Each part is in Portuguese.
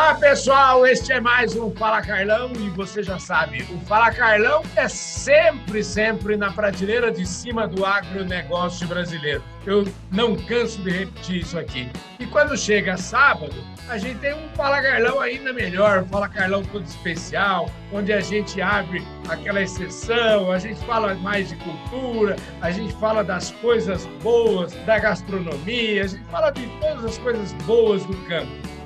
Olá, pessoal! Este é mais um Fala Carlão e você já sabe, o Fala Carlão é sempre, sempre na prateleira de cima do agronegócio brasileiro. Eu não canso de repetir isso aqui. E quando chega sábado, a gente tem um Fala Carlão ainda melhor, um Fala Carlão todo especial, onde a gente abre aquela exceção, a gente fala mais de cultura, a gente fala das coisas boas da gastronomia, a gente fala de todas as coisas boas do campo.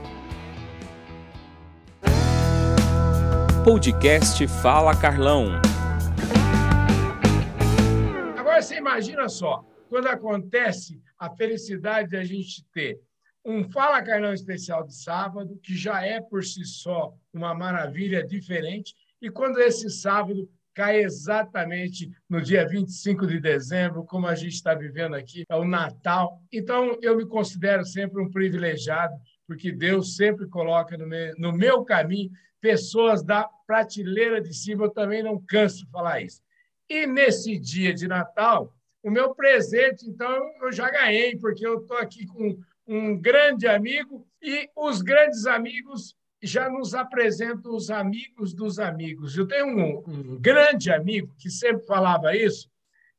Podcast Fala Carlão. Agora você imagina só, quando acontece a felicidade de a gente ter um Fala Carlão especial de sábado, que já é por si só uma maravilha diferente, e quando esse sábado cai exatamente no dia 25 de dezembro, como a gente está vivendo aqui, é o Natal. Então, eu me considero sempre um privilegiado, porque Deus sempre coloca no meu, no meu caminho pessoas da prateleira de cima, eu também não canso de falar isso. E nesse dia de Natal, o meu presente, então, eu já ganhei, porque eu estou aqui com um grande amigo e os grandes amigos já nos apresentam os amigos dos amigos. Eu tenho um, um grande amigo que sempre falava isso.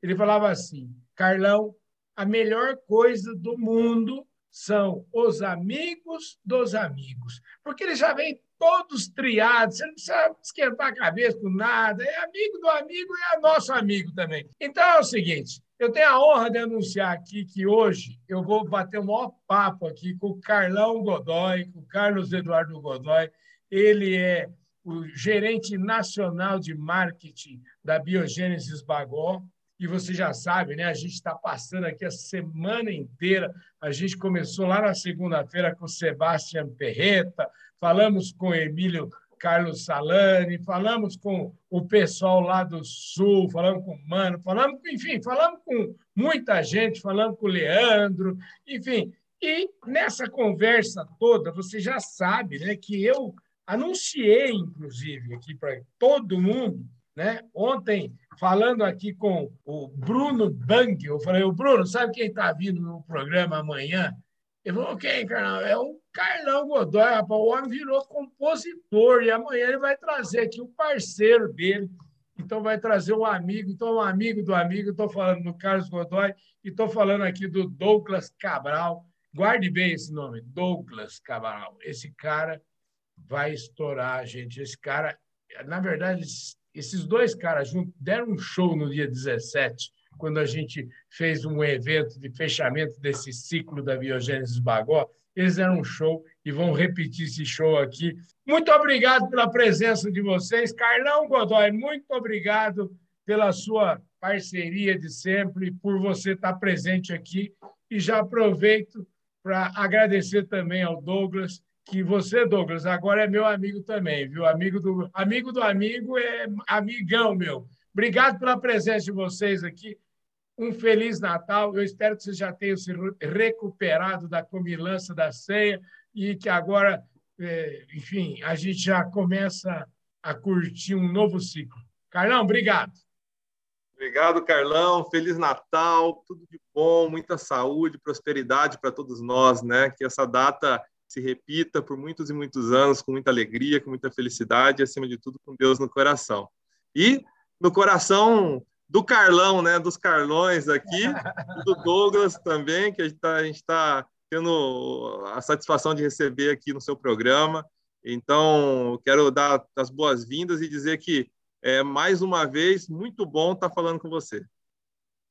Ele falava assim: Carlão, a melhor coisa do mundo são os amigos dos amigos, porque ele já vem todos triados, você não precisa esquentar a cabeça com nada, é amigo do amigo e é nosso amigo também. Então é o seguinte, eu tenho a honra de anunciar aqui que hoje eu vou bater o maior papo aqui com o Carlão Godoy, com o Carlos Eduardo Godoy. Ele é o gerente nacional de marketing da Biogênesis Bagó. E você já sabe, né? A gente está passando aqui a semana inteira. A gente começou lá na segunda-feira com o Sebastião Perreta, falamos com Emílio Carlos Salani, falamos com o pessoal lá do Sul, falamos com o Mano, falamos, enfim, falamos com muita gente, falamos com o Leandro, enfim. E nessa conversa toda, você já sabe né, que eu anunciei, inclusive, aqui para todo mundo, né? Ontem, falando aqui com o Bruno Bang, eu falei, o Bruno, sabe quem está vindo no programa amanhã? Ele falou, quem, Carlão? É o Carlão Godoy, rapaz. O homem virou compositor e amanhã ele vai trazer aqui o parceiro dele. Então, vai trazer um amigo. Então, um amigo do amigo. Estou falando do Carlos Godoy e estou falando aqui do Douglas Cabral. Guarde bem esse nome, Douglas Cabral. Esse cara vai estourar, gente. Esse cara, na verdade, esses dois caras juntos deram um show no dia 17 quando a gente fez um evento de fechamento desse ciclo da Biogênesis Bagó, eles deram um show e vão repetir esse show aqui. Muito obrigado pela presença de vocês. Carlão Godoy, muito obrigado pela sua parceria de sempre, por você estar presente aqui. E já aproveito para agradecer também ao Douglas, que você, Douglas, agora é meu amigo também, viu? Amigo do amigo do amigo é amigão meu. Obrigado pela presença de vocês aqui um Feliz Natal. Eu espero que vocês já tenham se recuperado da comilança da ceia e que agora, é, enfim, a gente já começa a curtir um novo ciclo. Carlão, obrigado. Obrigado, Carlão. Feliz Natal, tudo de bom, muita saúde, prosperidade para todos nós, né? Que essa data se repita por muitos e muitos anos com muita alegria, com muita felicidade e, acima de tudo, com Deus no coração. E no coração do Carlão, né? Dos Carlões aqui, do Douglas também, que a gente está tá tendo a satisfação de receber aqui no seu programa. Então, quero dar as boas-vindas e dizer que, é, mais uma vez, muito bom estar tá falando com você.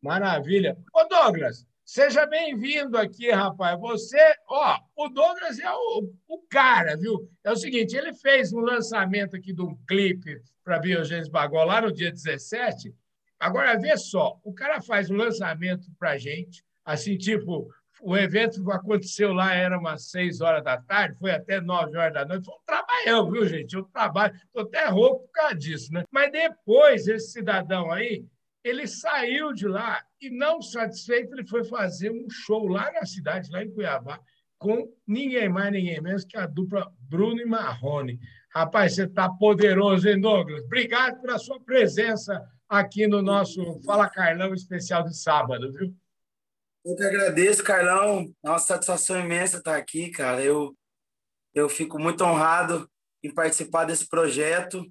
Maravilha. Ô, Douglas, seja bem-vindo aqui, rapaz. Você, ó, o Douglas é o, o cara, viu? É o seguinte, ele fez um lançamento aqui de um clipe para Biogênesis Bagó lá no dia 17, Agora, vê só, o cara faz um lançamento para a gente, assim, tipo, o evento aconteceu lá, era umas seis horas da tarde, foi até nove horas da noite. Foi um trabalhão, viu, gente? Eu trabalho, estou até rouco por causa disso, né? Mas depois, esse cidadão aí, ele saiu de lá e, não satisfeito, ele foi fazer um show lá na cidade, lá em Cuiabá, com ninguém mais, ninguém menos que a dupla Bruno e Marrone. Rapaz, você está poderoso, hein, Douglas? Obrigado pela sua presença aqui no nosso Fala Carlão especial de sábado, viu? Eu que agradeço, Carlão. Nossa satisfação imensa estar aqui, cara. Eu Eu fico muito honrado em participar desse projeto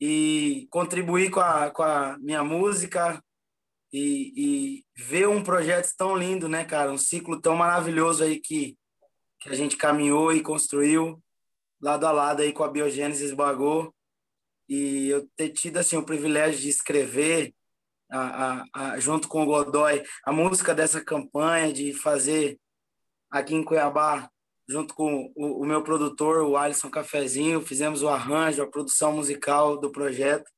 e contribuir com a, com a minha música e, e ver um projeto tão lindo, né, cara? Um ciclo tão maravilhoso aí que, que a gente caminhou e construiu lado a lado aí com a Biogênesis Bagô. E eu ter tido assim, o privilégio de escrever a, a, a, junto com o Godoy a música dessa campanha, de fazer aqui em Cuiabá junto com o, o, meu produtor, o Alisson Cafezinho, fizemos o arranjo, a produção musical do projeto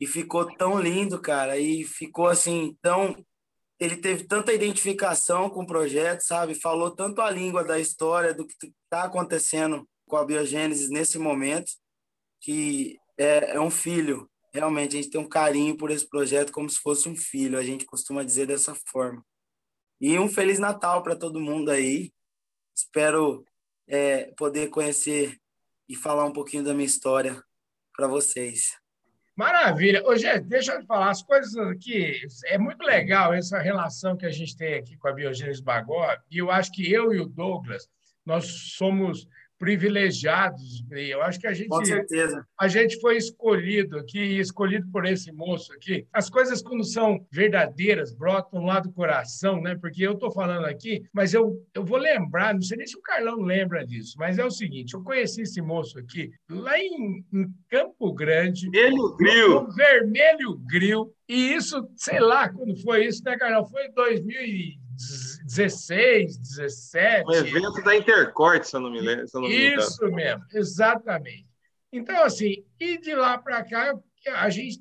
e ficou tão lindo, cara, e ficou assim tão ele teve tanta identificação com o projeto, sabe? Falou tanto a língua da história do que está acontecendo com a biogênese nesse momento, que é, é um filho. Realmente, a gente tem um carinho por esse projeto como se fosse um filho, a gente costuma dizer dessa forma. E um Feliz Natal para todo mundo aí. Espero é, poder conhecer e falar um pouquinho da minha história para vocês. Maravilha. Ô, gente, deixa eu falar as coisas aqui. É muito legal essa relação que a gente tem aqui com a Biogênese Bagó. E eu acho que eu e o Douglas, nós somos privilegiados. Eu acho que a gente, Com certeza. a gente foi escolhido aqui, escolhido por esse moço aqui. As coisas, quando são verdadeiras, brotam lá do coração, né? Porque eu estou falando aqui, mas eu, eu vou lembrar, não sei nem se o Carlão lembra disso, mas é o seguinte: eu conheci esse moço aqui lá em, em Campo Grande. Vermelho Grill. No Vermelho Grill. E isso, sei lá quando foi isso, né, Carlão? Foi em 2000 16, 17. Um evento da Intercorte, se eu não me lembro. Não me Isso mesmo, exatamente. Então, assim, e de lá para cá, a gente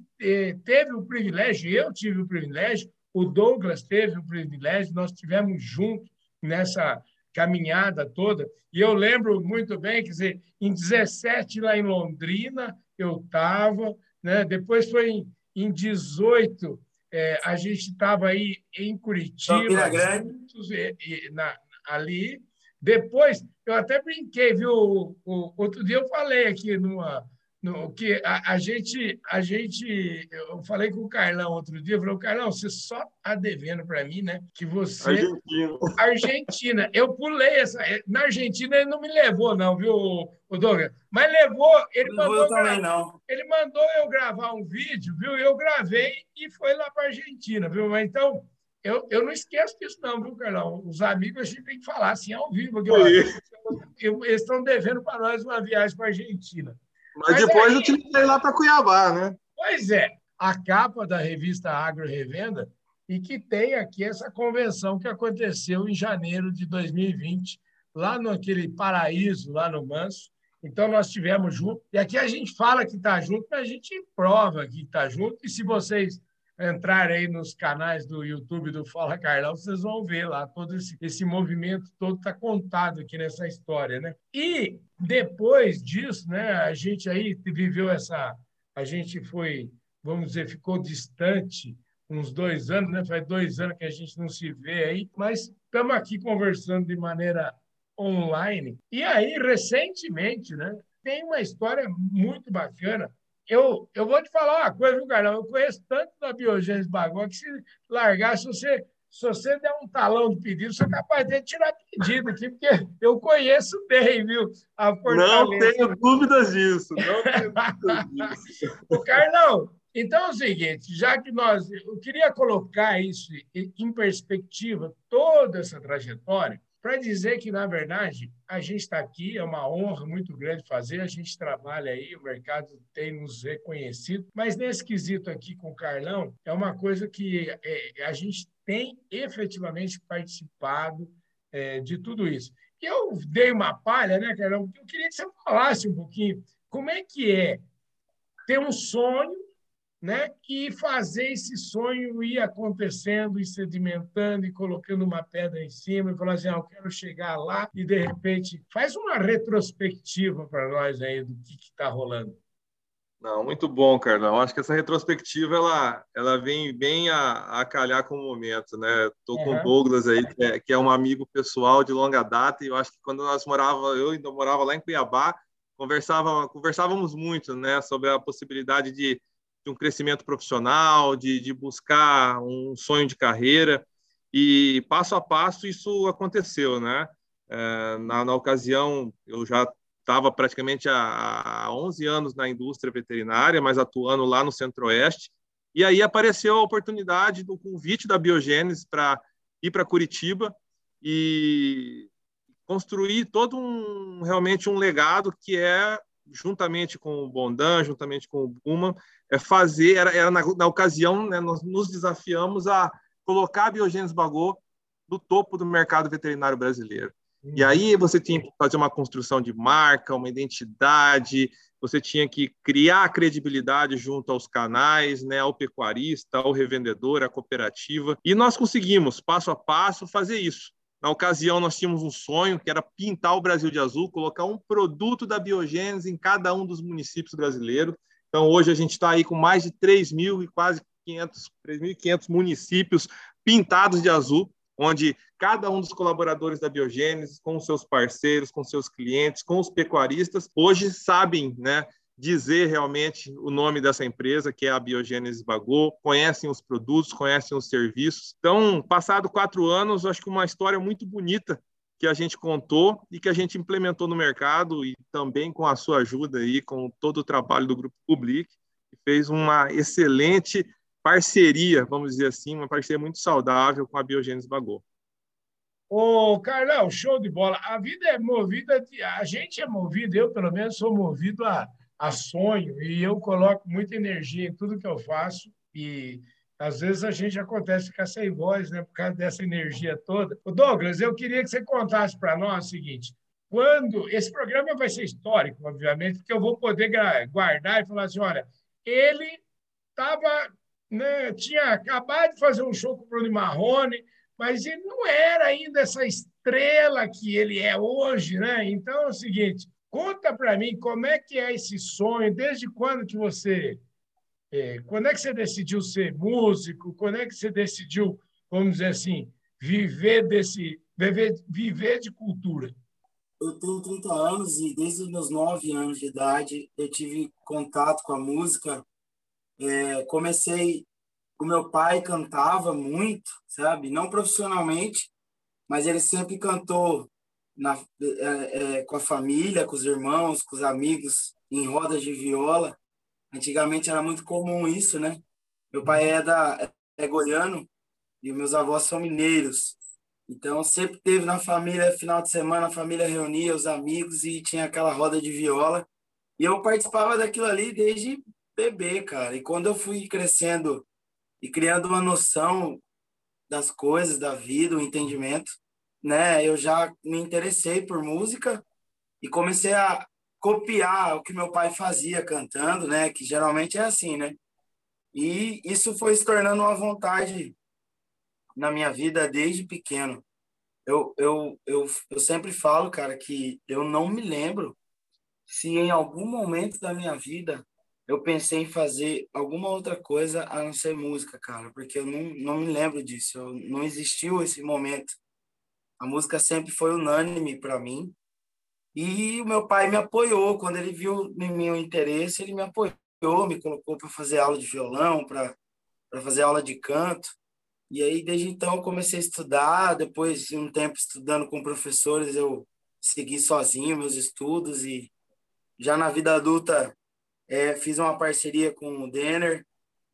teve o privilégio, eu tive o privilégio, o Douglas teve o privilégio, nós tivemos juntos nessa caminhada toda. E eu lembro muito bem, quer dizer, em 17 lá em Londrina eu estava, né? depois foi em, em 18 é, a gente estava aí em Curitiba, juntos, e, e, na, ali. Depois, eu até brinquei, viu? O, o, outro dia eu falei aqui numa, no, que a, a, gente, a gente, eu falei com o Carlão outro dia, eu falei, Carlão, você só está devendo para mim, né? Que você. Argentina. Argentina. Eu pulei essa. Na Argentina ele não me levou, não, viu, o Douglas? Mas levou, ele não mandou. Também, não. Ele mandou eu gravar um vídeo, viu? Eu gravei e foi lá para a Argentina, viu? Mas então. Eu, eu não esqueço disso, não, viu, Carlão? Os amigos a gente tem que falar assim ao vivo. Aqui, ó, eles estão devendo para nós uma viagem para a Argentina. Mas, Mas depois aí, eu tive que ir lá para Cuiabá, né? Pois é. A capa da revista Agro Revenda e que tem aqui essa convenção que aconteceu em janeiro de 2020, lá naquele paraíso, lá no Manso. Então, nós tivemos junto. E aqui a gente fala que está junto, mas a gente prova que está junto. E se vocês entrarem aí nos canais do YouTube do Fala Carlão, vocês vão ver lá todo esse, esse movimento todo está contado aqui nessa história, né? E depois disso, né, a gente aí viveu essa, a gente foi, vamos dizer, ficou distante uns dois anos, né? Faz dois anos que a gente não se vê aí, mas estamos aqui conversando de maneira online. E aí, recentemente, né, tem uma história muito bacana eu, eu vou te falar uma coisa, viu, Carlão? Eu conheço tanto da Biogênese Bagó que se largar, se você, se você der um talão de pedido, você é capaz de tirar pedido aqui, porque eu conheço bem, viu? A Não tenho dúvidas disso. Não tenho dúvidas disso. o Carlão, então é o seguinte, já que nós. Eu queria colocar isso em perspectiva, toda essa trajetória para dizer que, na verdade, a gente está aqui, é uma honra muito grande fazer, a gente trabalha aí, o mercado tem nos reconhecido, mas nesse quesito aqui com o Carlão, é uma coisa que é, a gente tem efetivamente participado é, de tudo isso. Eu dei uma palha, né, Carlão? Eu queria que você falasse um pouquinho como é que é ter um sonho né? e fazer esse sonho ir acontecendo e sedimentando e colocando uma pedra em cima e falar assim, ah, eu quero chegar lá e, de repente, faz uma retrospectiva para nós aí do que está rolando. Não, muito bom, Carlão. Acho que essa retrospectiva ela, ela vem bem a, a calhar com o momento, né? Uhum. com o Douglas aí, que é, que é um amigo pessoal de longa data, e eu acho que quando nós morava, eu ainda morava lá em Cuiabá, conversava, conversávamos muito, né, sobre a possibilidade de um crescimento profissional, de, de buscar um sonho de carreira. E passo a passo isso aconteceu, né? É, na, na, ocasião, eu já estava praticamente há, há 11 anos na indústria veterinária, mas atuando lá no Centro-Oeste. E aí apareceu a oportunidade do convite da Biogênese para ir para Curitiba e construir todo um realmente um legado que é juntamente com o Bondan, juntamente com o Buma, é fazer era, era na, na, ocasião né, nós nos desafiamos a colocar a Biogênese Bagô no topo do mercado veterinário brasileiro. E aí você tinha que fazer uma construção de marca, uma identidade, você tinha que criar credibilidade junto aos canais, né, ao pecuarista, ao revendedor, à cooperativa. E nós conseguimos, passo a passo, fazer isso. Na ocasião, nós tínhamos um sonho que era pintar o Brasil de azul, colocar um produto da biogênese em cada um dos municípios brasileiros. Então, hoje a gente está aí com mais de 3 mil e quase 500, 3.500 municípios pintados de azul, onde cada um dos colaboradores da Biogênese, com seus parceiros, com seus clientes, com os pecuaristas, hoje sabem, né, dizer realmente o nome dessa empresa, que é a Biogênese Bagô, conhecem os produtos, conhecem os serviços. Então, passado quatro anos, acho que uma história muito bonita que a gente contou e que a gente implementou no mercado e também com a sua ajuda aí, com todo o trabalho do Grupo Public, que fez uma excelente parceria, vamos dizer assim, uma parceria muito saudável com a Biogênese Bagô. Ô, Carlão, show de bola. A vida é movida, de, a gente é movido, eu pelo menos sou movido a, a sonho e eu coloco muita energia em tudo que eu faço e às vezes a gente acontece ficar sem voz, né, por causa dessa energia toda. Ô, Douglas, eu queria que você contasse para nós o seguinte: quando esse programa vai ser histórico, obviamente, porque eu vou poder guardar e falar assim, olha, ele estava né, tinha acabado de fazer um show com o Bruno Marrone, mas ele não era ainda essa estrela que ele é hoje, né? Então é o seguinte, conta para mim como é que é esse sonho, desde quando que você, é, quando é que você decidiu ser músico, quando é que você decidiu, vamos dizer assim, viver desse, viver, viver de cultura? Eu tenho 30 anos e desde os meus 9 anos de idade eu tive contato com a música é, comecei, o meu pai cantava muito, sabe? Não profissionalmente, mas ele sempre cantou na, é, é, com a família, com os irmãos, com os amigos, em rodas de viola. Antigamente era muito comum isso, né? Meu pai é, da, é goiano e meus avós são mineiros. Então, sempre teve na família, final de semana, a família reunia os amigos e tinha aquela roda de viola. E eu participava daquilo ali desde bebê, cara. E quando eu fui crescendo e criando uma noção das coisas, da vida, o entendimento, né, eu já me interessei por música e comecei a copiar o que meu pai fazia cantando, né, que geralmente é assim, né? E isso foi se tornando uma vontade na minha vida desde pequeno. Eu, eu, eu, eu sempre falo, cara, que eu não me lembro se em algum momento da minha vida eu pensei em fazer alguma outra coisa a não ser música, cara, porque eu não, não me lembro disso, eu, não existiu esse momento. A música sempre foi unânime para mim. E o meu pai me apoiou, quando ele viu em meu interesse, ele me apoiou, me colocou para fazer aula de violão, para fazer aula de canto. E aí, desde então, eu comecei a estudar. Depois de um tempo estudando com professores, eu segui sozinho meus estudos. E já na vida adulta, é, fiz uma parceria com o Denner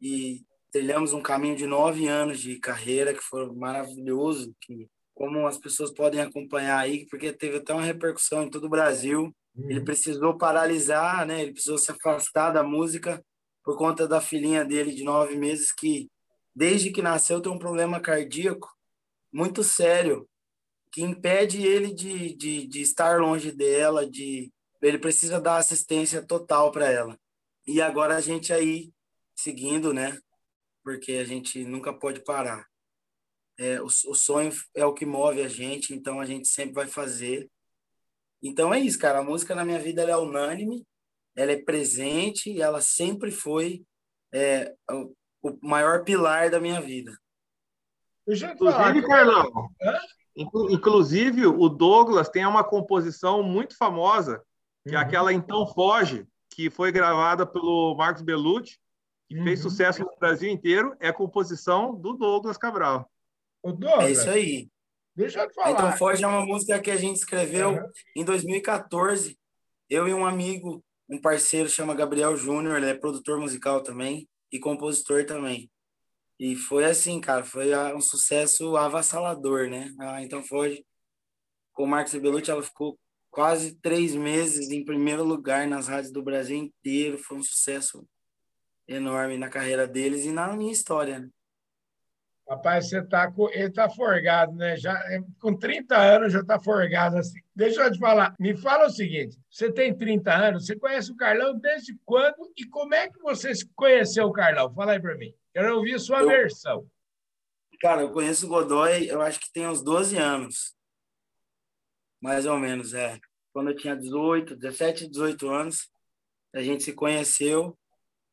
e trilhamos um caminho de nove anos de carreira que foi maravilhoso, que como as pessoas podem acompanhar aí, porque teve até uma repercussão em todo o Brasil. Uhum. Ele precisou paralisar, né? Ele precisou se afastar da música por conta da filhinha dele de nove meses que desde que nasceu tem um problema cardíaco muito sério que impede ele de, de, de estar longe dela, de ele precisa dar assistência total para ela. E agora a gente aí seguindo, né? Porque a gente nunca pode parar. É, o, o sonho é o que move a gente, então a gente sempre vai fazer. Então é isso, cara. A música na minha vida é unânime, ela é presente e ela sempre foi é, o, o maior pilar da minha vida. Inclusive, Carlão, inclusive o Douglas tem uma composição muito famosa, que é uhum. é aquela Então Foge, que foi gravada pelo Marcos Bellucci, que uhum. fez sucesso no Brasil inteiro, é a composição do Douglas Cabral. O Douglas, é isso aí. Deixa eu te falar. Então Forte é uma música que a gente escreveu uhum. em 2014. Eu e um amigo, um parceiro chama Gabriel Júnior, ele é produtor musical também e compositor também. E foi assim, cara, foi um sucesso avassalador, né? Ah, então foi com o Marcos Belucci, ela ficou quase três meses em primeiro lugar nas rádios do Brasil inteiro. Foi um sucesso enorme na carreira deles e na minha história. Né? Rapaz, você tá com... ele tá forgado, né? Já, é, com 30 anos já tá forgado assim. Deixa eu te falar. Me fala o seguinte: você tem 30 anos, você conhece o Carlão desde quando e como é que você conheceu o Carlão? Fala aí para mim. Quero ouvir a sua eu... versão. Cara, eu conheço o Godoy, eu acho que tem uns 12 anos mais ou menos, é. Quando eu tinha 18, 17, 18 anos, a gente se conheceu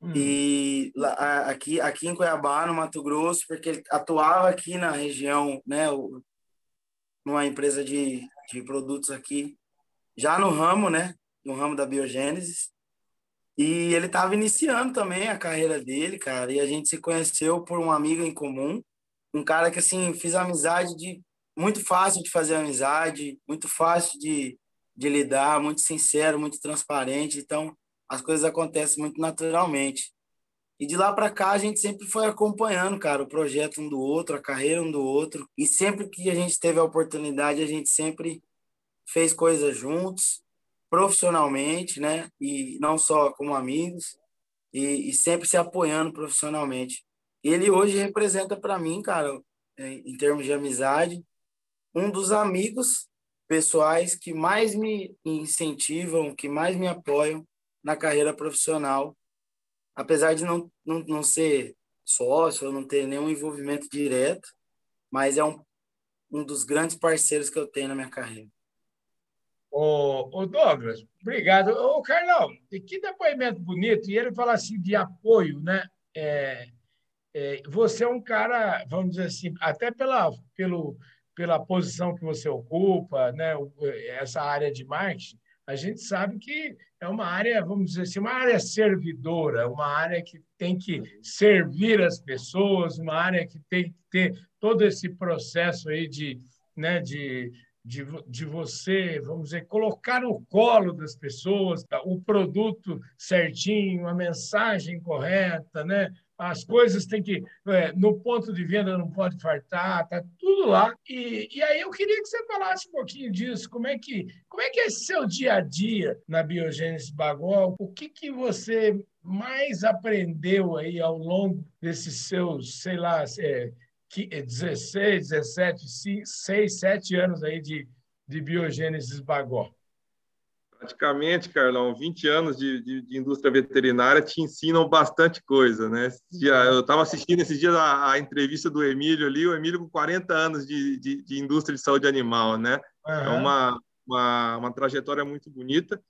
hum. e lá, aqui, aqui em Cuiabá, no Mato Grosso, porque ele atuava aqui na região, né, numa empresa de, de produtos aqui, já no ramo, né, no ramo da biogênese. E ele estava iniciando também a carreira dele, cara, e a gente se conheceu por um amigo em comum, um cara que, assim, fiz amizade de muito fácil de fazer amizade, muito fácil de, de lidar, muito sincero, muito transparente. Então, as coisas acontecem muito naturalmente. E de lá para cá a gente sempre foi acompanhando, cara, o projeto um do outro, a carreira um do outro. E sempre que a gente teve a oportunidade, a gente sempre fez coisas juntos, profissionalmente, né? E não só como amigos, e, e sempre se apoiando profissionalmente. Ele hoje representa para mim, cara, em termos de amizade, um dos amigos pessoais que mais me incentivam, que mais me apoiam na carreira profissional, apesar de não, não, não ser sócio, não ter nenhum envolvimento direto, mas é um, um dos grandes parceiros que eu tenho na minha carreira. Ô, Douglas, obrigado. Ô, Carlão, que depoimento bonito. E ele fala assim de apoio, né? É, é, você é um cara, vamos dizer assim, até pela, pelo, pela posição que você ocupa, né, essa área de marketing, a gente sabe que é uma área, vamos dizer assim, uma área servidora, uma área que tem que servir as pessoas, uma área que tem que ter todo esse processo aí de, né, de, de, de você, vamos dizer, colocar no colo das pessoas o produto certinho, a mensagem correta, né? As coisas têm que. É, no ponto de venda não pode fartar, está tudo lá. E, e aí eu queria que você falasse um pouquinho disso. Como é que, como é, que é seu dia a dia na biogênese Bagol? O que, que você mais aprendeu aí ao longo desses seus, sei lá, é, 16, 17, 6, 7 anos aí de, de biogênese Bagol? Praticamente, Carlão, 20 anos de, de, de, indústria veterinária te ensinam bastante coisa, né? Eu estava assistindo esses dias a, a, entrevista do Emílio ali, o Emílio com 40 anos de, de, de indústria de saúde animal, né? Uhum. É uma, uma, uma, trajetória muito bonita.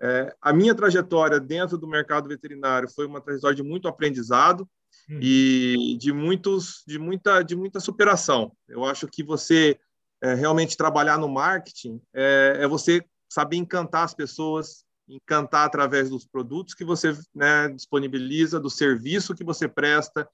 É, a minha trajetória dentro do mercado veterinário foi uma trajetória de muito aprendizado uhum. e de, muitos, de, muita, de muita superação. Eu acho que você é, realmente trabalhar no marketing é, é você saber encantar as pessoas, encantar através dos produtos que você né, disponibiliza, do serviço que você presta,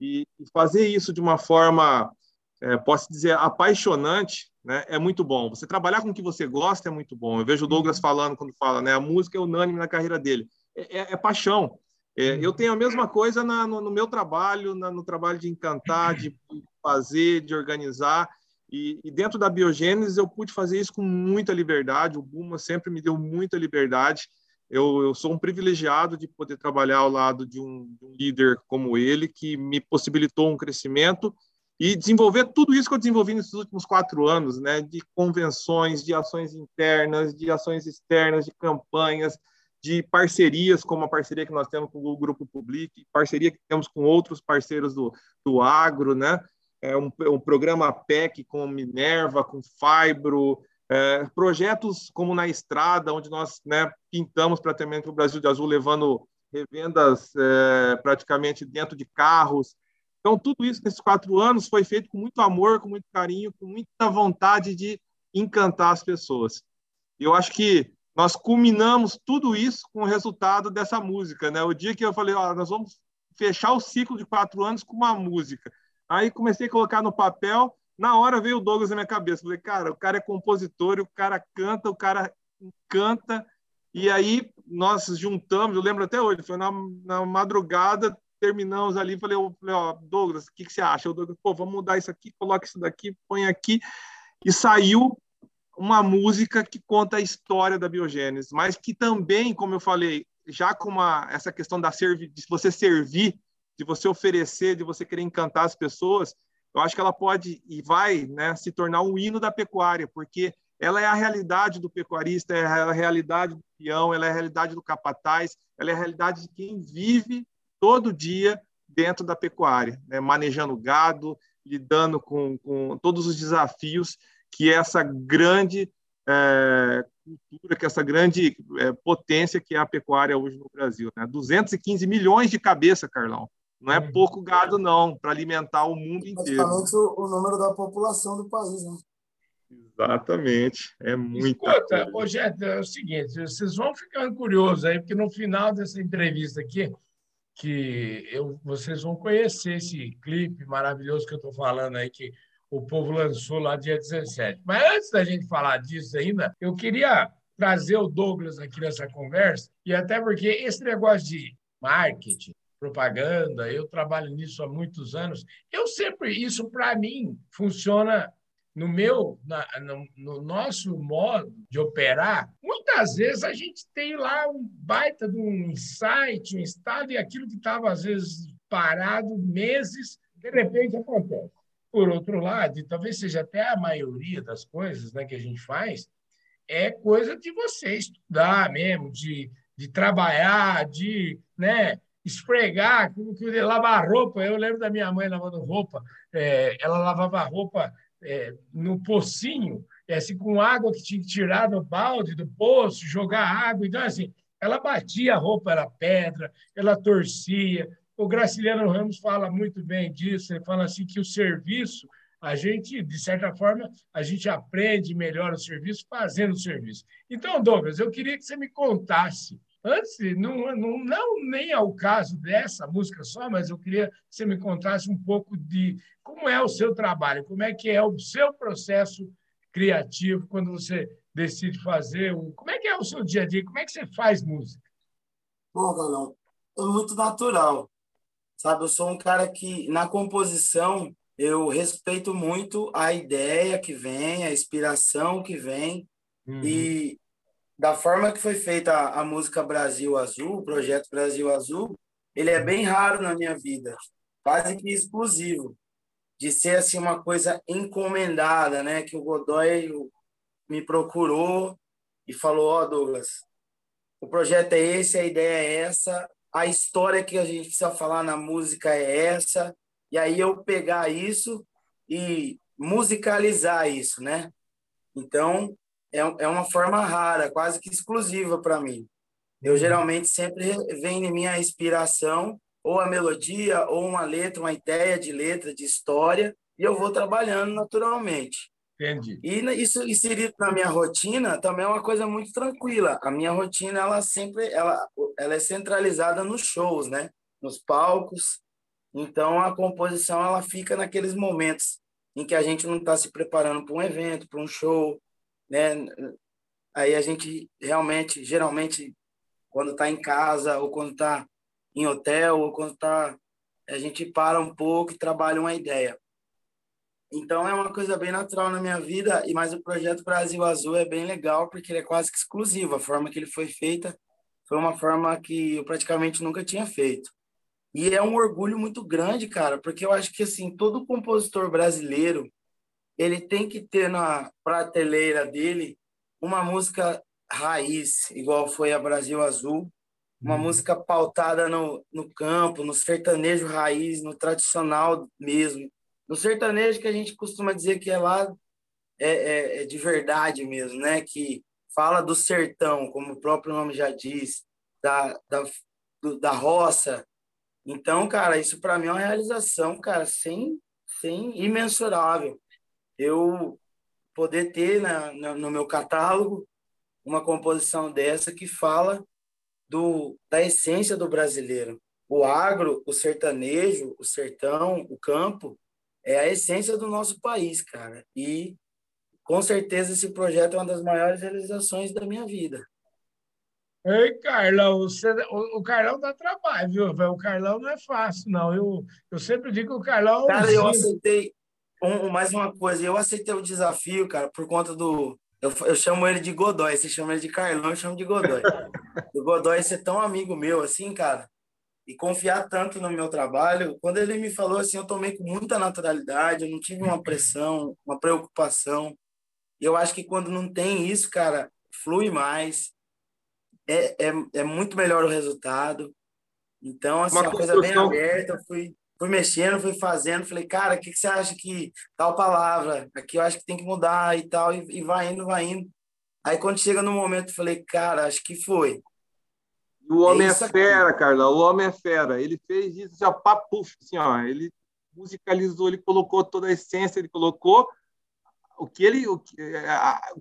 e, fazer isso de uma forma, é, posso dizer, apaixonante, né, é muito bom. Você trabalhar com o que você gosta é muito bom. Eu vejo o Douglas uhum. falando quando fala, né, a música é unânime na carreira dele. É, é, é paixão. É, eu tenho a mesma coisa na, no, no, meu trabalho, na, no trabalho de encantar, de fazer, de organizar. E, e, dentro da biogênese eu pude fazer isso com muita liberdade. O Buma sempre me deu muita liberdade. Eu, eu sou um privilegiado de poder trabalhar ao lado de um, de um, líder como ele, que me possibilitou um crescimento e desenvolver tudo isso que eu desenvolvi nesses últimos quatro anos, né? De convenções, de ações internas, de ações externas, de campanhas, de parcerias, como a parceria que nós temos com o Grupo Public, parceria que temos com outros parceiros do, do agro, né? É um, um programa PEC com Minerva, com Fibro, é, projetos como na estrada, onde nós né, pintamos praticamente o Brasil de Azul, levando revendas é, praticamente dentro de carros. Então, tudo isso nesses quatro anos foi feito com muito amor, com muito carinho, com muita vontade de encantar as pessoas. E eu acho que nós culminamos tudo isso com o resultado dessa música. Né? O dia que eu falei, ó, nós vamos fechar o ciclo de quatro anos com uma música. Aí comecei a colocar no papel, na hora veio o Douglas na minha cabeça. Falei, cara, o cara é compositor, o cara canta, o cara canta. E aí nós juntamos, eu lembro até hoje, foi na, na madrugada, terminamos ali, falei, ó, Douglas, o que, que você acha? O Douglas, pô, vamos mudar isso aqui, coloca isso daqui, põe aqui. E saiu uma música que conta a história da biogênese, mas que também, como eu falei, já com uma, essa questão da servi, de você servir, de você oferecer, de você querer encantar as pessoas, eu acho que ela pode e vai né, se tornar um hino da pecuária, porque ela é a realidade do pecuarista, é a realidade do peão, ela é a realidade do capataz, ela é a realidade de quem vive todo dia dentro da pecuária, né, manejando gado, lidando com, com todos os desafios que essa grande é, cultura, que essa grande é, potência que é a pecuária hoje no Brasil. Né? 215 milhões de cabeça, Carlão. Não é uhum. pouco gado, não, para alimentar o mundo inteiro. Praticamente o, o, número da população do país, né? Exatamente, é muito. Escuta, Rogério, é o seguinte, vocês vão ficando curiosos aí, porque no final dessa entrevista aqui, que eu, vocês vão conhecer esse clipe maravilhoso que eu estou falando aí, que o povo lançou lá dia 17. Mas antes da gente falar disso ainda, eu queria trazer o Douglas aqui nessa conversa, e até porque esse negócio de marketing, propaganda, eu trabalho nisso há muitos anos, eu sempre, isso para mim funciona no meu, na, no, no, nosso modo de operar, muitas vezes a gente tem lá um baita de um insight, um estado, e aquilo que estava, às vezes, parado meses, de repente acontece. Por outro lado, e talvez seja até a maioria das coisas né, que a gente faz, é coisa de você estudar mesmo, de, de trabalhar, de né, esfregar, como que lavar roupa. Eu lembro da minha mãe lavando roupa, é, ela lavava roupa é, no pocinho, é, assim, com água que tinha que tirar do balde, do poço, jogar água. Então, assim, ela batia a roupa, era pedra, ela torcia, o Graciliano Ramos fala muito bem disso, ele fala assim que o serviço, a gente, de certa forma, a gente aprende melhor o serviço fazendo o serviço. Então, Douglas, eu queria que você me contasse, antes, não, não, não nem ao caso dessa música só, mas eu queria que você me contasse um pouco de como é o seu trabalho, como é que é o seu processo criativo quando você decide fazer, como é que é o seu dia a dia, como é que você faz música? Bom, Galão, é muito natural. Sabe, eu sou um cara que, na composição, eu respeito muito a ideia que vem, a inspiração que vem. Uhum. E da forma que foi feita a, a música Brasil Azul, o projeto Brasil Azul, ele é bem raro na minha vida, quase que exclusivo, de ser assim uma coisa encomendada, né? Que o Godoy me procurou e falou: Ó, oh, Douglas, o projeto é esse, a ideia é essa, a história que a gente precisa falar na música é essa, e aí eu pegar isso e musicalizar isso, né? Então, é, é uma forma rara, quase que exclusiva para mim. Eu geralmente sempre vem em minha inspiração, ou a melodia, ou uma letra, uma ideia de letra, de história, e eu vou trabalhando naturalmente. Entendi. E isso inserido na minha rotina também é uma coisa muito tranquila. A minha rotina, ela sempre ela, ela é centralizada nos shows, né? Nos palcos. Então, a composição, ela fica naqueles momentos em que a gente não está se preparando para um evento, para um show, né? Aí a gente realmente, geralmente, quando está em casa ou quando está em hotel ou quando está... A gente para um pouco e trabalha uma ideia. Então é uma coisa bem natural na minha vida, e mas o projeto Brasil Azul é bem legal porque ele é quase que exclusivo. A forma que ele foi feita foi uma forma que eu praticamente nunca tinha feito. E é um orgulho muito grande, cara, porque eu acho que assim, todo compositor brasileiro, ele tem que ter na prateleira dele uma música raiz, igual foi a Brasil Azul, uma hum. música pautada no, no campo, no sertanejo raiz, no tradicional mesmo no sertanejo que a gente costuma dizer que é lá é, é, é de verdade mesmo, né? Que fala do sertão, como o próprio nome já diz, da, da, do, da roça. Então, cara, isso para mim é uma realização, cara, sem, sem imensurável. Eu poder ter na, na, no meu catálogo uma composição dessa que fala do, da essência do brasileiro. O agro, o sertanejo, o sertão, o campo, é a essência do nosso país, cara. E com certeza esse projeto é uma das maiores realizações da minha vida. Ei, Carlão, você, o, o, Carlão dá trabalho, viu? O Carlão não é fácil, não. Eu, eu sempre digo que o Carlão. Cara, eu aceitei. Um, mais uma coisa, eu aceitei o desafio, cara, por conta do. Eu, eu chamo ele de Godoy, você chama ele de Carlão, eu chamo de Godoy. o Godoy ser tão amigo meu assim, cara, e confiar tanto no meu trabalho. Quando ele me falou assim, eu tomei com muita naturalidade, eu não tive uma pressão, uma preocupação. E eu acho que quando não tem isso, cara, flui mais, é, é, é muito melhor o resultado. Então, assim, uma, uma coisa bem aberta, eu fui, fui mexendo, fui fazendo, falei, cara, o que, que você acha que tal palavra, aqui eu acho que tem que mudar e tal, e, e vai indo, vai indo. Aí quando chega no momento, falei, cara, acho que foi. O homem é, é fera, aqui. Carla, o homem é fera. Ele fez isso já papo, assim, ó, ele musicalizou, ele colocou toda a essência, ele colocou o que ele o,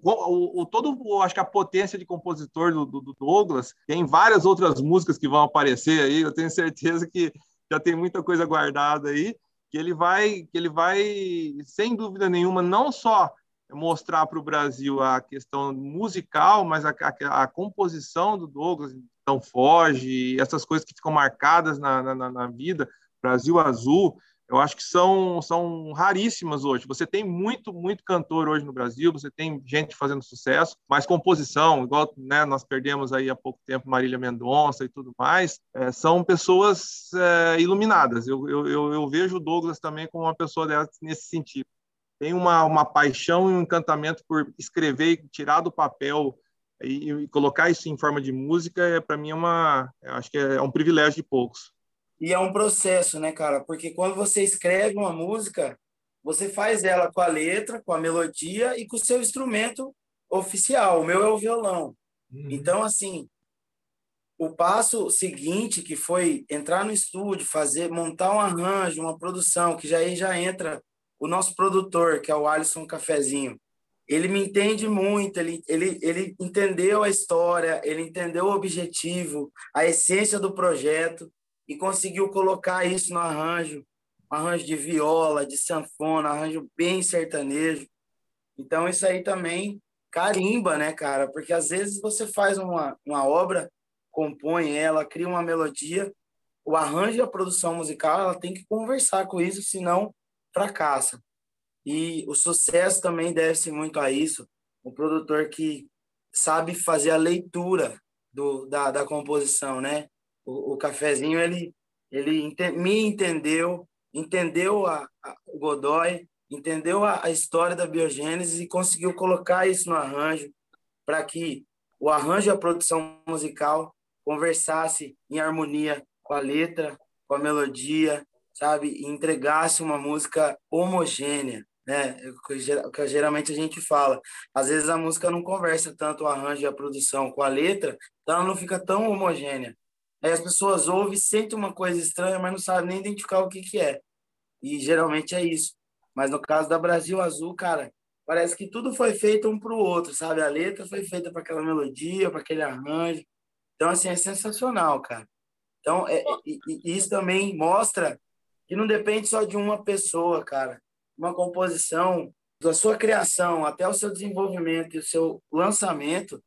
o, o, todo o, acho que a potência de compositor do, do, Douglas tem várias outras músicas que vão aparecer aí eu tenho certeza que já tem muita coisa guardada aí que ele vai que ele vai sem dúvida nenhuma não só mostrar para o Brasil a questão musical mas a, a, a, composição do Douglas então foge essas coisas que ficam marcadas na, na, na vida Brasil Azul eu acho que são, são raríssimas hoje. Você tem muito, muito cantor hoje no Brasil, você tem gente fazendo sucesso, mas composição, igual né, nós perdemos aí há pouco tempo Marília Mendonça e tudo mais, é, são pessoas é, iluminadas. Eu, eu, eu, vejo o Douglas também como uma pessoa dessa, nesse sentido. Tem uma, uma paixão e um encantamento por escrever tirar do papel e, e colocar isso em forma de música, é, para mim, é uma, acho que é um privilégio de poucos. E é um processo, né, cara? Porque quando você escreve uma música, você faz ela com a letra, com a melodia e com o seu instrumento oficial. O meu é o violão. Uhum. Então, assim, o passo seguinte, que foi entrar no estúdio, fazer, montar um arranjo, uma produção, que já aí já entra o nosso produtor, que é o Alisson Cafezinho. Ele me entende muito, ele, ele, ele entendeu a história, ele entendeu o objetivo, a essência do projeto e conseguiu colocar isso no arranjo, arranjo de viola, de sanfona, arranjo bem sertanejo. Então isso aí também carimba, né, cara? Porque às vezes você faz uma, uma obra, compõe ela, cria uma melodia, o arranjo e a produção musical ela tem que conversar com isso, senão fracassa. E o sucesso também deve-se muito a isso, o produtor que sabe fazer a leitura do, da, da composição, né? O, o cafezinho ele ele ente, me entendeu, entendeu a, a, o Godoy, entendeu a, a história da biogênese e conseguiu colocar isso no arranjo para que o arranjo e a produção musical conversasse em harmonia com a letra, com a melodia, sabe, e entregasse uma música homogênea, né? O que geralmente a gente fala. Às vezes a música não conversa tanto o arranjo e a produção com a letra, então ela não fica tão homogênea. Aí as pessoas ouvem, sentem uma coisa estranha, mas não sabem nem identificar o que, que é. E geralmente é isso. Mas no caso da Brasil Azul, cara, parece que tudo foi feito um para o outro, sabe? A letra foi feita para aquela melodia, para aquele arranjo. Então, assim, é sensacional, cara. Então, é, e, e isso também mostra que não depende só de uma pessoa, cara. Uma composição, da sua criação até o seu desenvolvimento e o seu lançamento,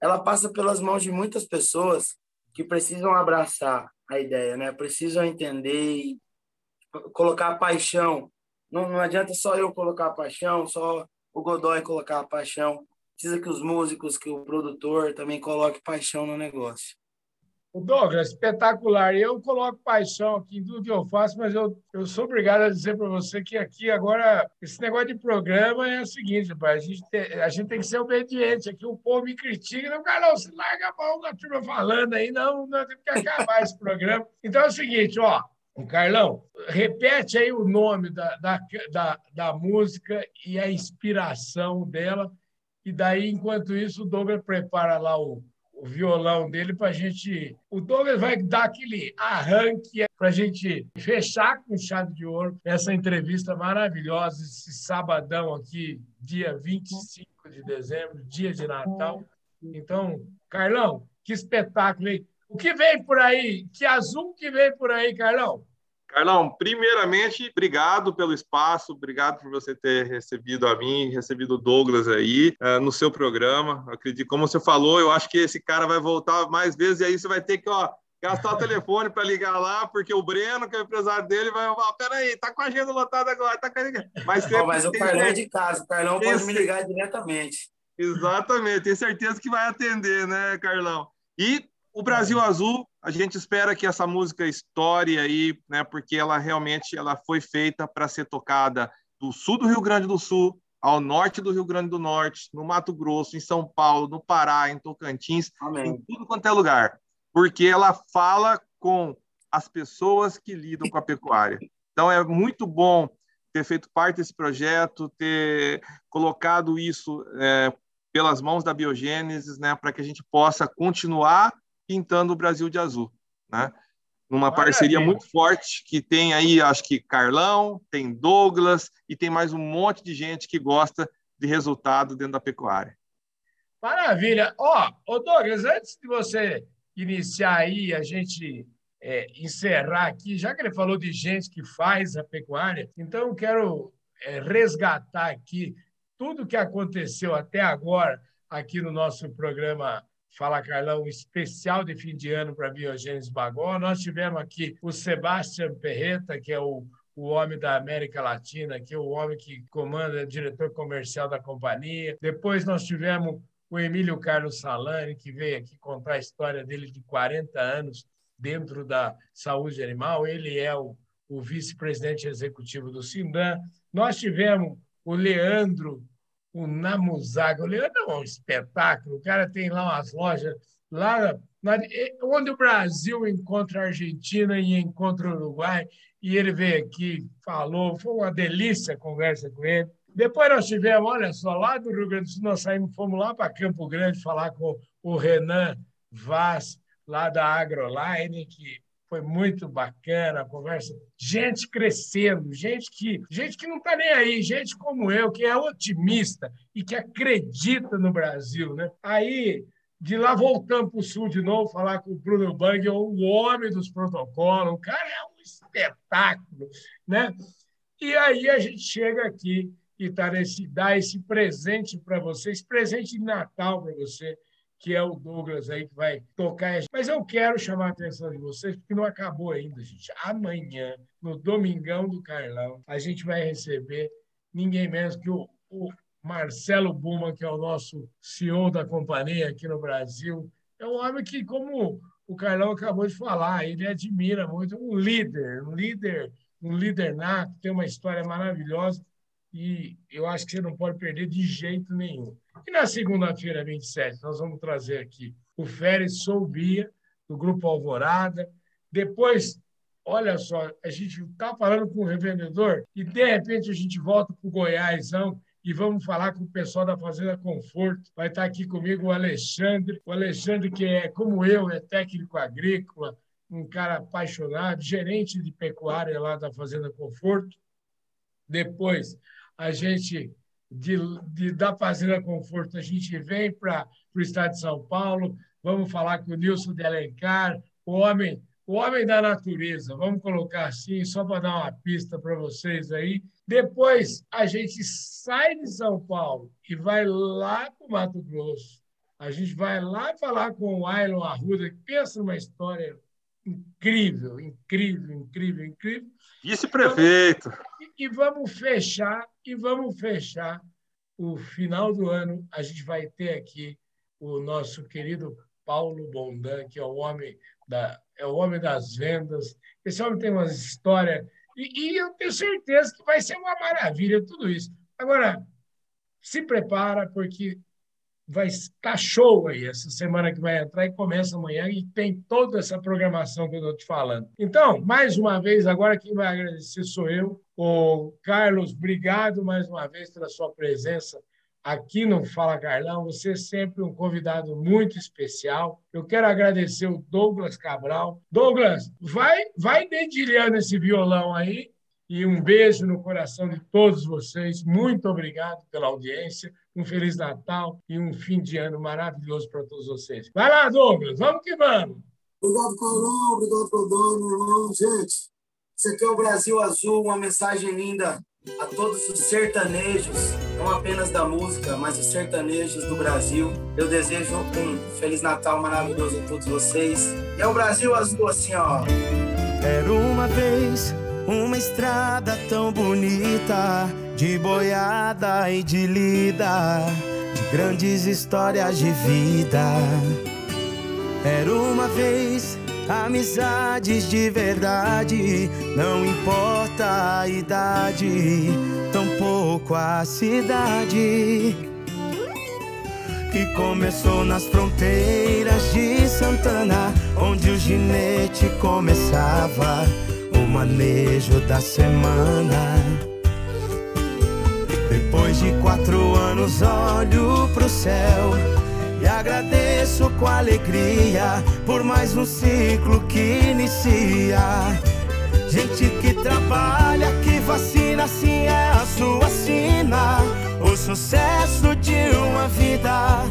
ela passa pelas mãos de muitas pessoas que precisam abraçar a ideia, né? Precisam entender e colocar paixão. Não, não adianta só eu colocar paixão, só o Godoy colocar paixão. Precisa que os músicos, que o produtor também coloque paixão no negócio. O Douglas, espetacular. Eu coloco paixão aqui em tudo que eu faço, mas eu, eu sou obrigado a dizer para você que aqui agora, esse negócio de programa é o seguinte, pai, a gente, tem, a gente tem que ser obediente. Aqui o povo me critica, não, Carlão, você larga a mão da turma falando aí, não, não tem que acabar esse programa. Então é o seguinte, ó, Carlão, repete aí o nome da, da, da, da música e a inspiração dela, e daí, enquanto isso, o Douglas prepara lá o o violão dele para a gente. O Douglas vai dar aquele arranque para a gente fechar com chave de ouro essa entrevista maravilhosa, esse sabadão aqui, dia 25 de dezembro, dia de Natal. Então, Carlão, que espetáculo, hein? O que vem por aí? Que azul que vem por aí, Carlão? Carlão, primeiramente, obrigado pelo espaço, obrigado por você ter recebido a mim, recebido o Douglas aí uh, no seu programa. acredito, como você falou, eu acho que esse cara vai voltar mais vezes e aí você vai ter que, ó, gastar o telefone para ligar lá, porque o Breno, que é o empresário dele, vai falar: peraí, tá com a agenda lotada agora, tá com a. Mas, sempre, mas o Carlão é de casa, o Carlão pode me ligar diretamente. Exatamente, tenho certeza que vai atender, né, Carlão? E o Brasil Azul, a gente espera que essa música estoure aí, né, porque ela realmente ela foi feita para ser tocada do sul do Rio Grande do Sul ao norte do Rio Grande do Norte, no Mato Grosso, em São Paulo, no Pará, em Tocantins, Amém. em tudo quanto é lugar, porque ela fala com as pessoas que lidam com a pecuária. Então é muito bom ter feito parte desse projeto, ter colocado isso é, pelas mãos da Biogênesis, né, para que a gente possa continuar pintando o Brasil de azul, né? Numa Maravilha. parceria muito forte que tem aí, acho que Carlão, tem Douglas e tem mais um monte de gente que gosta de resultado dentro da pecuária. Maravilha. Ó, oh, Douglas, antes de você iniciar aí, a gente é, encerrar aqui, já que ele falou de gente que faz a pecuária, então eu quero é, resgatar aqui tudo que aconteceu até agora aqui no nosso programa Fala Carlão, especial de fim de ano para Biogênesis Bagó. Nós tivemos aqui o Sebastião Perreta, que é o, o homem da América Latina, que é o homem que comanda, diretor comercial da companhia. Depois nós tivemos o Emílio Carlos Salani, que veio aqui contar a história dele de 40 anos dentro da saúde animal. Ele é o, o vice-presidente executivo do Sindan. Nós tivemos o Leandro o Namuzaga. O Leandro é um espetáculo. O cara tem lá umas lojas lá onde o Brasil encontra a Argentina e encontra o Uruguai. E ele veio aqui, falou, foi uma delícia a conversa com ele. Depois nós tivemos, olha só, lá do Rio Grande do Sul, nós saímos, fomos lá para Campo Grande falar com o Renan Vaz, lá da Agroline, que foi muito bacana a conversa. Gente crescendo, gente que, gente que não está nem aí, gente como eu, que é otimista e que acredita no Brasil. Né? Aí, de lá voltamos para o Sul de novo, falar com o Bruno Bang, o homem dos protocolos, o cara é um espetáculo. Né? E aí a gente chega aqui e tá nesse, dá esse presente para vocês, presente de Natal para você, que é o Douglas aí que vai tocar. Mas eu quero chamar a atenção de vocês, porque não acabou ainda, gente. Amanhã, no Domingão do Carlão, a gente vai receber ninguém menos que o, o Marcelo Buma, que é o nosso CEO da companhia aqui no Brasil. É um homem que, como o Carlão acabou de falar, ele admira muito, um líder, um líder, um líder nato, tem uma história maravilhosa e eu acho que você não pode perder de jeito nenhum. E na segunda-feira, 27, nós vamos trazer aqui o Férez Soubia, do Grupo Alvorada. Depois, olha só, a gente está falando com o revendedor e, de repente, a gente volta para o Goiásão e vamos falar com o pessoal da Fazenda Conforto. Vai estar aqui comigo o Alexandre. O Alexandre, que é, como eu, é técnico agrícola, um cara apaixonado, gerente de pecuária lá da Fazenda Conforto. Depois, a gente de, de, da Fazenda Conforto, a gente vem para o estado de São Paulo, vamos falar com o Nilson de Alencar, o homem, o homem da natureza, vamos colocar assim, só para dar uma pista para vocês aí. Depois a gente sai de São Paulo e vai lá para o Mato Grosso. A gente vai lá falar com o Ailon Arruda, que pensa numa história incrível, incrível, incrível, incrível. Vice-prefeito. E, e vamos fechar, e vamos fechar o final do ano. A gente vai ter aqui o nosso querido Paulo Bondan, que é o homem da é o homem das vendas. Esse homem tem uma história e, e eu tenho certeza que vai ser uma maravilha tudo isso. Agora, se prepara porque vai estar show aí essa semana que vai entrar e começa amanhã e tem toda essa programação que eu estou te falando. Então, mais uma vez, agora quem vai agradecer sou eu. O Carlos, obrigado mais uma vez pela sua presença aqui no Fala Carlão. Você é sempre um convidado muito especial. Eu quero agradecer o Douglas Cabral. Douglas, vai, vai dedilhando esse violão aí e um beijo no coração de todos vocês. Muito obrigado pela audiência um Feliz Natal e um fim de ano maravilhoso para todos vocês. Vai lá, Douglas, vamos que vamos. Obrigado, Carlão, obrigado, irmão. Gente, Isso aqui é o Brasil Azul, uma mensagem linda a todos os sertanejos, não apenas da música, mas os sertanejos do Brasil. Eu desejo um Feliz Natal maravilhoso a todos vocês. E é o Brasil Azul assim, ó. Era uma vez uma estrada tão bonita, de boiada e de lida, de grandes histórias de vida. Era uma vez amizades de verdade, não importa a idade, tampouco a cidade. Que começou nas fronteiras de Santana, onde o ginete começava o manejo da semana. De quatro anos, olho pro céu e agradeço com alegria por mais um ciclo que inicia. Gente que trabalha, que vacina, assim é a sua sina. O sucesso de uma vida,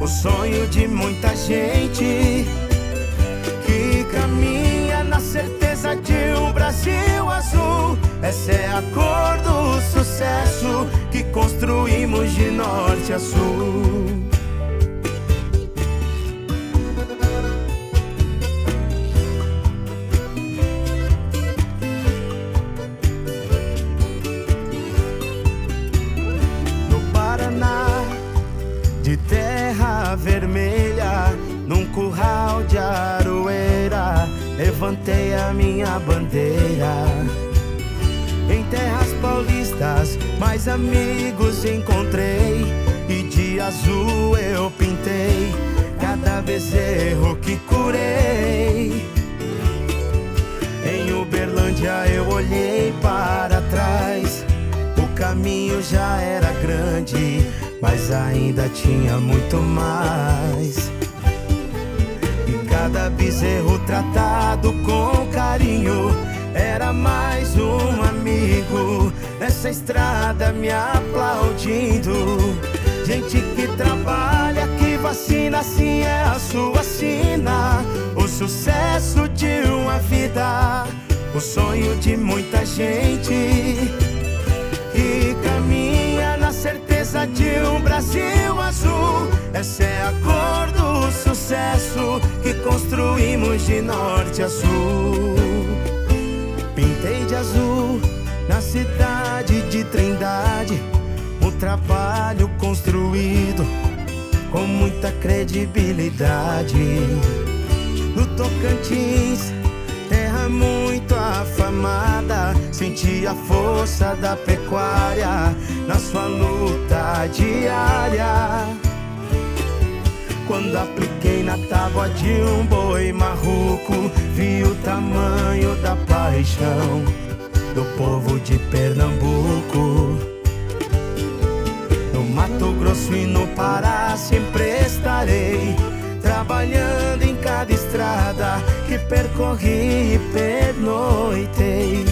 o sonho de muita gente que caminha na certeza de um Brasil azul. Essa é a cor do sucesso que construímos de norte a sul. vermelha num curral de aroeira. Levantei a minha bandeira. Em terras paulistas, mais amigos encontrei. E de azul eu pintei cada bezerro que curei. Em Uberlândia eu olhei para trás. O caminho já era grande mas ainda tinha muito mais. E cada bezerro tratado com carinho era mais um amigo nessa estrada me aplaudindo. Gente que trabalha, que vacina, assim é a sua sina. O sucesso de uma vida, o sonho de muita gente que caminha na certeza de um Brasil azul. Essa é a cor do sucesso que construímos de norte a sul. Pintei de azul na cidade de Trindade, um trabalho construído com muita credibilidade. No Tocantins terra muito afamada. Senti a força da pecuária na sua luta diária. Quando apliquei na tábua de um boi marruco, vi o tamanho da paixão do povo de Pernambuco. No Mato Grosso e no Pará sempre estarei trabalhando em cada estrada que percorri e pernoitei.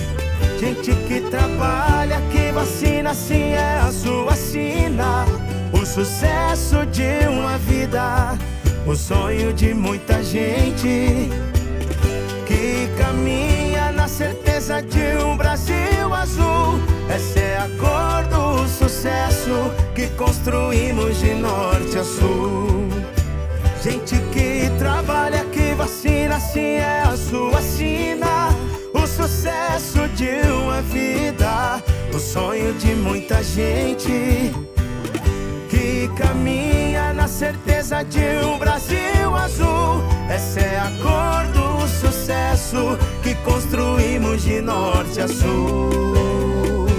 Gente que trabalha, que vacina, assim é a sua sina. O sucesso de uma vida, o sonho de muita gente que caminha certeza de um Brasil azul. Essa é a cor do sucesso que construímos de norte a sul. Gente que trabalha, que vacina, assim é a sua sina. O sucesso de uma vida, o sonho de muita gente que caminha na certeza de um Brasil azul. Essa é a cor sucesso que construímos de norte a sul.